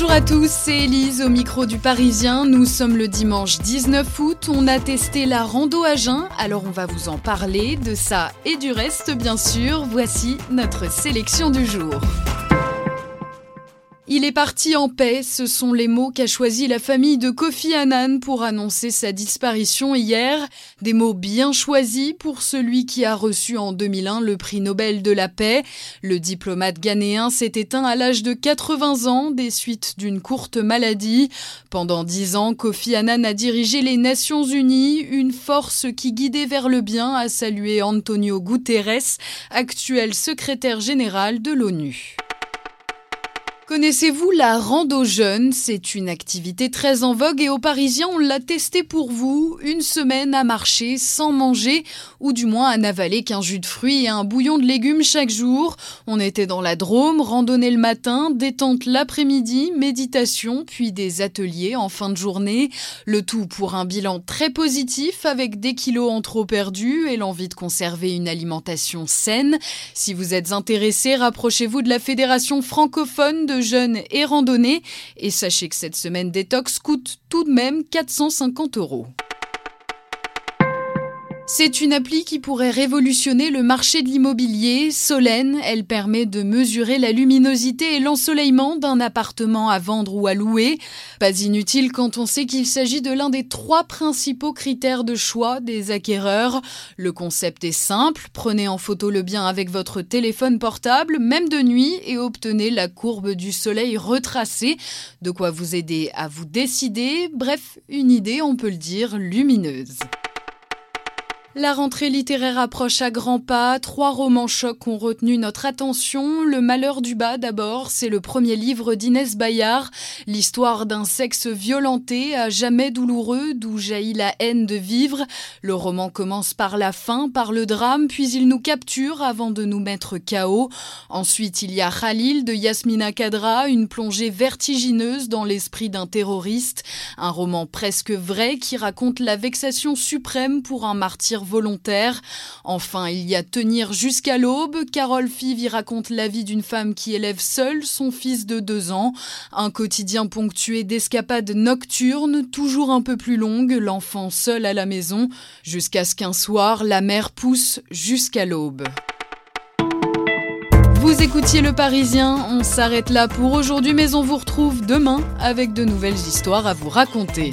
Bonjour à tous, c'est Elise au micro du Parisien. Nous sommes le dimanche 19 août. On a testé la rando à jeun, alors on va vous en parler, de ça et du reste, bien sûr. Voici notre sélection du jour. Il est parti en paix, ce sont les mots qu'a choisi la famille de Kofi Annan pour annoncer sa disparition hier. Des mots bien choisis pour celui qui a reçu en 2001 le prix Nobel de la paix. Le diplomate ghanéen s'est éteint à l'âge de 80 ans des suites d'une courte maladie. Pendant dix ans, Kofi Annan a dirigé les Nations Unies, une force qui guidait vers le bien, a salué Antonio Guterres, actuel secrétaire général de l'ONU. Connaissez-vous la rando jeune? C'est une activité très en vogue et aux Parisiens, on l'a testé pour vous. Une semaine à marcher sans manger ou du moins à n'avaler qu'un jus de fruits et un bouillon de légumes chaque jour. On était dans la Drôme, randonnée le matin, détente l'après-midi, méditation, puis des ateliers en fin de journée. Le tout pour un bilan très positif avec des kilos en trop perdus et l'envie de conserver une alimentation saine. Si vous êtes intéressé, rapprochez-vous de la Fédération francophone de jeunes et randonnées. Et sachez que cette semaine détox coûte tout de même 450 euros. C'est une appli qui pourrait révolutionner le marché de l'immobilier. Solène, elle permet de mesurer la luminosité et l'ensoleillement d'un appartement à vendre ou à louer. Pas inutile quand on sait qu'il s'agit de l'un des trois principaux critères de choix des acquéreurs. Le concept est simple, prenez en photo le bien avec votre téléphone portable, même de nuit, et obtenez la courbe du soleil retracée. De quoi vous aider à vous décider, bref, une idée, on peut le dire, lumineuse. La rentrée littéraire approche à grands pas. Trois romans chocs ont retenu notre attention. Le Malheur du bas, d'abord, c'est le premier livre d'Inès Bayard. L'histoire d'un sexe violenté, à jamais douloureux, d'où jaillit la haine de vivre. Le roman commence par la fin, par le drame, puis il nous capture avant de nous mettre KO. Ensuite, il y a Khalil de Yasmina Kadra, une plongée vertigineuse dans l'esprit d'un terroriste. Un roman presque vrai qui raconte la vexation suprême pour un martyr volontaire. Enfin, il y a Tenir jusqu'à l'aube. Carole Five y raconte la vie d'une femme qui élève seule son fils de deux ans. Un quotidien ponctué d'escapades nocturnes, toujours un peu plus longues, l'enfant seul à la maison, jusqu'à ce qu'un soir, la mère pousse jusqu'à l'aube. Vous écoutiez Le Parisien, on s'arrête là pour aujourd'hui, mais on vous retrouve demain avec de nouvelles histoires à vous raconter.